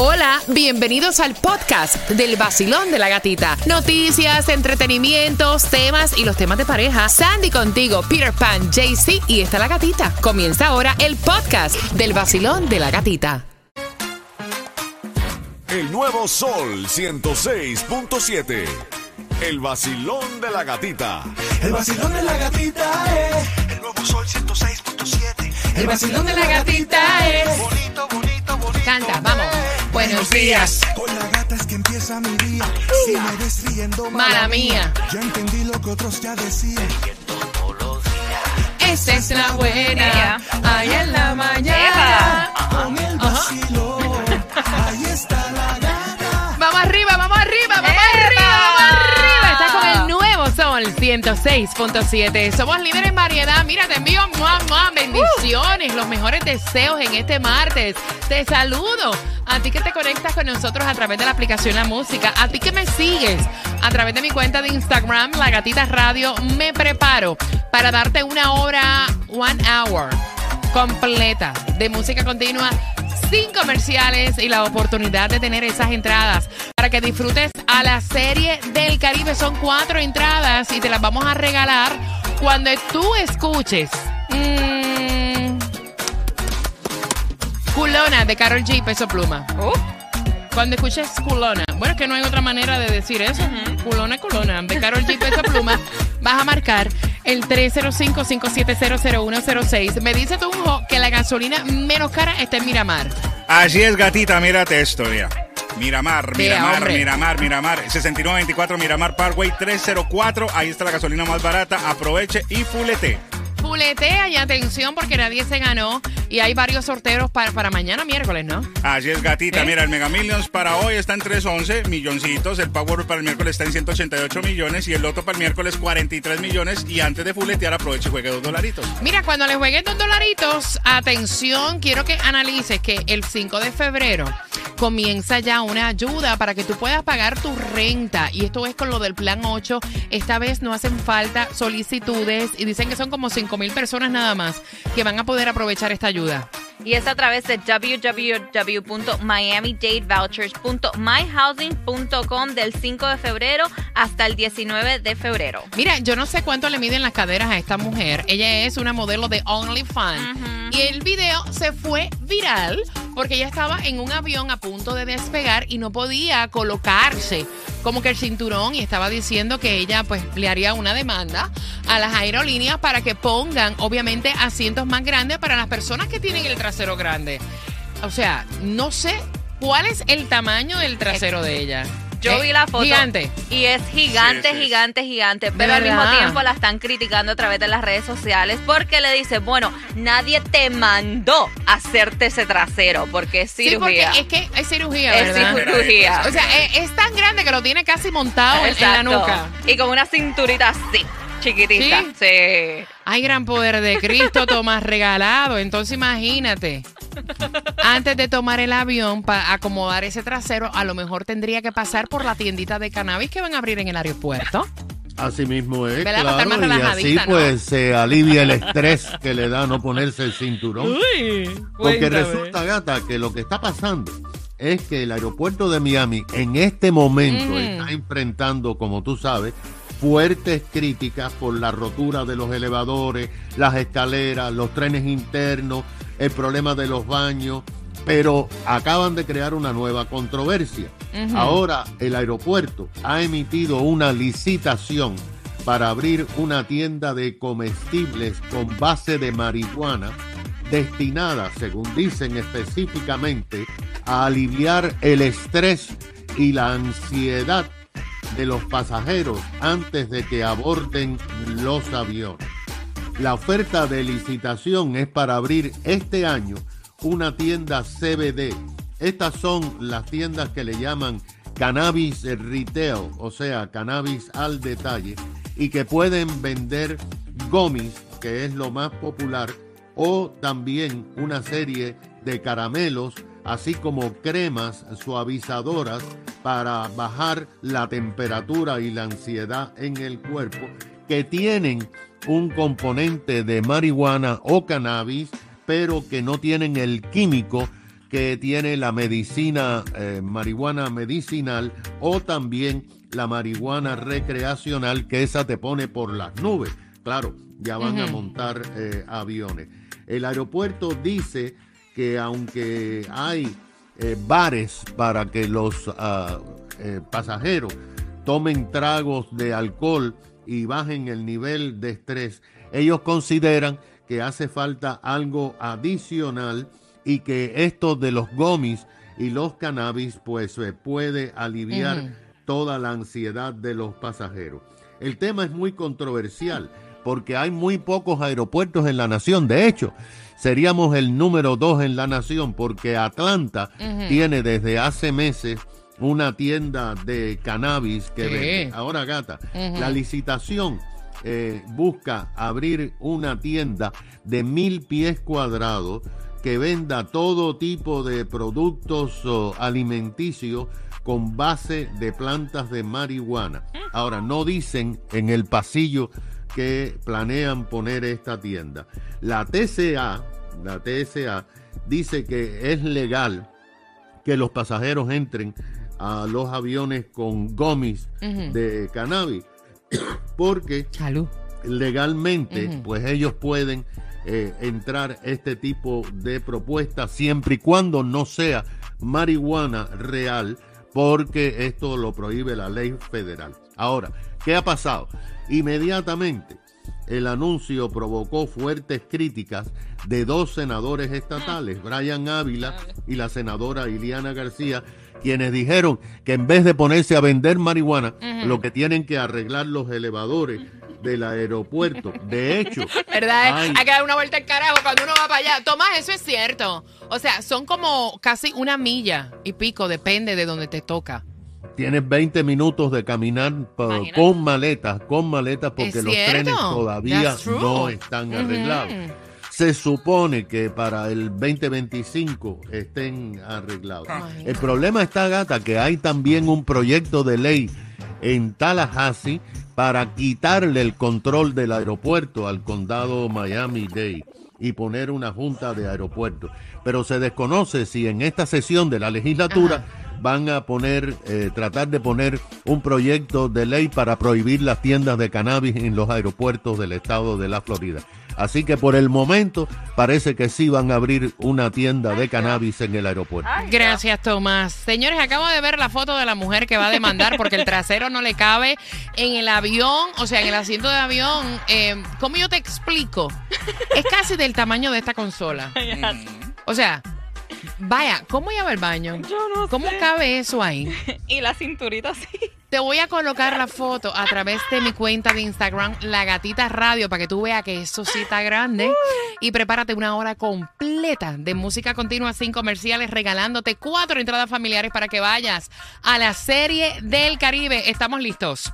Hola, bienvenidos al podcast del vacilón de la gatita. Noticias, entretenimientos, temas y los temas de pareja. Sandy contigo, Peter Pan, JC y está la gatita. Comienza ahora el podcast del vacilón de la gatita. El nuevo Sol 106.7. El vacilón de la gatita. El vacilón de la gatita es. El nuevo sol 106.7. El vacilón de la gatita es. Bonito, bonito, bonito. Canta, vamos. Buenos días. Con la gata es que empieza mi día. Si me ves riendo, Mala mía. Ya entendí lo que otros ya decían. Esa es la buena. Ahí en la mañana. Con el vacilón. Ahí está 106.7. Somos líderes en variedad. Mira, te envío mua, bendiciones, los mejores deseos en este martes. Te saludo. A ti que te conectas con nosotros a través de la aplicación La Música. A ti que me sigues a través de mi cuenta de Instagram, La Gatita Radio. Me preparo para darte una hora, one hour completa de música continua sin comerciales y la oportunidad de tener esas entradas para que disfrutes a la serie del Caribe. Son cuatro entradas y te las vamos a regalar cuando tú escuches. mm, Culona de Carol G. Peso Pluma. Uh, Cuando escuches culona, bueno, es que no hay otra manera de decir eso. Culona, culona, de Carol G. Peso Pluma, vas a marcar el 305-5700106. Me dice tu hijo que la gasolina menos cara está en Miramar. Así es, gatita, mírate esto, mira. Miramar, Miramar, hombre. Miramar, Miramar. 6924 Miramar Parkway 304. Ahí está la gasolina más barata. Aproveche y fulete. Fuletea y atención porque nadie se ganó y hay varios sorteos para, para mañana miércoles, ¿no? Así es, gatita. ¿Eh? Mira, el Mega Millions para hoy está en 311 milloncitos. El Power para el miércoles está en 188 millones. Y el Loto para el miércoles 43 millones. Y antes de fuletear, aproveche y juegue dos dolaritos. Mira, cuando le juegues dos dolaritos, atención, quiero que analices que el 5 de febrero comienza ya una ayuda para que tú puedas pagar tu renta. Y esto es con lo del plan 8. Esta vez no hacen falta solicitudes y dicen que son como 5 mil personas nada más que van a poder aprovechar esta ayuda. Y es a través de www.miamidatevouchers.myhousing.com del 5 de febrero hasta el 19 de febrero. Mira, yo no sé cuánto le miden las caderas a esta mujer. Ella es una modelo de OnlyFans. Y el video se fue viral porque ella estaba en un avión a punto de despegar y no podía colocarse como que el cinturón y estaba diciendo que ella pues le haría una demanda a las aerolíneas para que pongan obviamente asientos más grandes para las personas que tienen el trasero grande. O sea, no sé cuál es el tamaño del trasero de ella. Yo Eh, vi la foto. Gigante. Y es gigante, Sí, sí. gigante, gigante. Pero al mismo tiempo la están criticando a través de las redes sociales porque le dicen, bueno, nadie te mandó a hacerte ese trasero porque es Sí, porque cirugía. es que es cirugía, Es ¿verdad? cirugía. O sea, es, es tan grande que lo tiene casi montado en- en la nuca. Y con una cinturita así, chiquitita. ¿Sí? Sí. Hay gran poder de Cristo, Tomás regalado. Entonces imagínate. Antes de tomar el avión para acomodar ese trasero, a lo mejor tendría que pasar por la tiendita de cannabis que van a abrir en el aeropuerto. Así mismo es, claro, y así pues se alivia el estrés que le da no ponerse el cinturón. Porque resulta, gata, que lo que está pasando es que el aeropuerto de Miami en este momento está enfrentando, como tú sabes, fuertes críticas por la rotura de los elevadores, las escaleras, los trenes internos, el problema de los baños, pero acaban de crear una nueva controversia. Ahora el aeropuerto ha emitido una licitación para abrir una tienda de comestibles con base de marihuana destinada, según dicen específicamente, a aliviar el estrés y la ansiedad de los pasajeros antes de que aborden los aviones. La oferta de licitación es para abrir este año una tienda CBD. Estas son las tiendas que le llaman cannabis retail, o sea, cannabis al detalle, y que pueden vender gummies, que es lo más popular, o también una serie de caramelos, así como cremas suavizadoras para bajar la temperatura y la ansiedad en el cuerpo, que tienen un componente de marihuana o cannabis, pero que no tienen el químico que tiene la medicina, eh, marihuana medicinal o también la marihuana recreacional, que esa te pone por las nubes. Claro, ya van a montar eh, aviones. El aeropuerto dice que aunque hay eh, bares para que los ah, eh, pasajeros tomen tragos de alcohol y bajen el nivel de estrés, ellos consideran que hace falta algo adicional y que esto de los gomis y los cannabis pues se puede aliviar toda la ansiedad de los pasajeros. El tema es muy controversial porque hay muy pocos aeropuertos en la nación. De hecho, seríamos el número dos en la nación porque Atlanta tiene desde hace meses una tienda de cannabis que Sí. vende. Ahora, gata, la licitación eh, busca abrir una tienda de mil pies cuadrados que venda todo tipo de productos oh, alimenticios con base de plantas de marihuana. Ahora, no dicen en el pasillo que planean poner esta tienda. La TCA, la TSA, dice que es legal que los pasajeros entren a los aviones con gomis de cannabis, porque Salud. legalmente, pues ellos pueden eh, entrar este tipo de propuestas siempre y cuando no sea marihuana real, porque esto lo prohíbe la ley federal. Ahora, ¿qué ha pasado? Inmediatamente el anuncio provocó fuertes críticas de dos senadores estatales, Brian Ávila y la senadora Iliana García, quienes dijeron que en vez de ponerse a vender marihuana, lo que tienen que arreglar los elevadores del aeropuerto. De hecho, ¿Verdad? Ay. Hay que dar una vuelta al carajo cuando uno va para allá. Tomás, eso es cierto. O sea, son como casi una milla y pico, depende de donde te toca. Tienes 20 minutos de caminar con maletas, con maletas, porque ¿Es los trenes todavía no están arreglados. Se supone que para el 2025 estén arreglados. Imagínate. El problema está, gata, que hay también un proyecto de ley en Tallahassee para quitarle el control del aeropuerto al condado Miami-Dade y poner una junta de aeropuertos. Pero se desconoce si en esta sesión de la legislatura van a poner, eh, tratar de poner un proyecto de ley para prohibir las tiendas de cannabis en los aeropuertos del estado de la Florida. Así que por el momento parece que sí van a abrir una tienda de cannabis en el aeropuerto. Gracias, Tomás. Señores, acabo de ver la foto de la mujer que va a demandar porque el trasero no le cabe en el avión, o sea, en el asiento de avión. Eh, ¿Cómo yo te explico? Es casi del tamaño de esta consola. O sea, vaya, ¿cómo va al baño? Yo no ¿Cómo sé. cabe eso ahí? Y la cinturita sí. Te voy a colocar la foto a través de mi cuenta de Instagram, La Gatita Radio, para que tú veas que eso sí está grande. Y prepárate una hora completa de música continua sin comerciales, regalándote cuatro entradas familiares para que vayas a la serie del Caribe. Estamos listos.